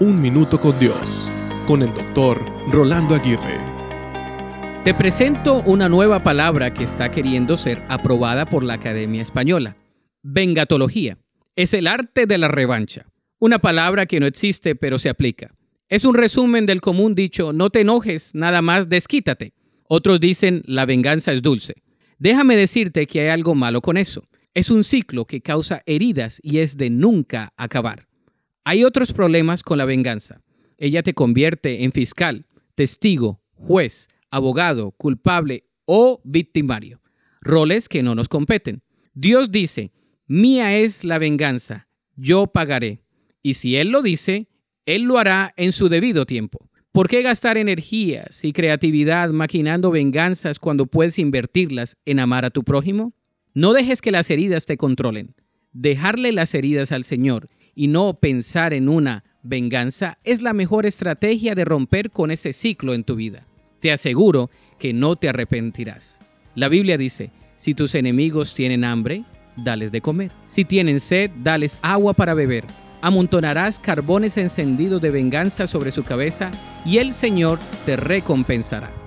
Un Minuto con Dios, con el doctor Rolando Aguirre. Te presento una nueva palabra que está queriendo ser aprobada por la Academia Española. Vengatología. Es el arte de la revancha. Una palabra que no existe pero se aplica. Es un resumen del común dicho, no te enojes, nada más desquítate. Otros dicen, la venganza es dulce. Déjame decirte que hay algo malo con eso. Es un ciclo que causa heridas y es de nunca acabar. Hay otros problemas con la venganza. Ella te convierte en fiscal, testigo, juez, abogado, culpable o victimario. Roles que no nos competen. Dios dice, mía es la venganza, yo pagaré. Y si Él lo dice, Él lo hará en su debido tiempo. ¿Por qué gastar energías y creatividad maquinando venganzas cuando puedes invertirlas en amar a tu prójimo? No dejes que las heridas te controlen. Dejarle las heridas al Señor y no pensar en una venganza es la mejor estrategia de romper con ese ciclo en tu vida. Te aseguro que no te arrepentirás. La Biblia dice, si tus enemigos tienen hambre, dales de comer. Si tienen sed, dales agua para beber. Amontonarás carbones encendidos de venganza sobre su cabeza y el Señor te recompensará.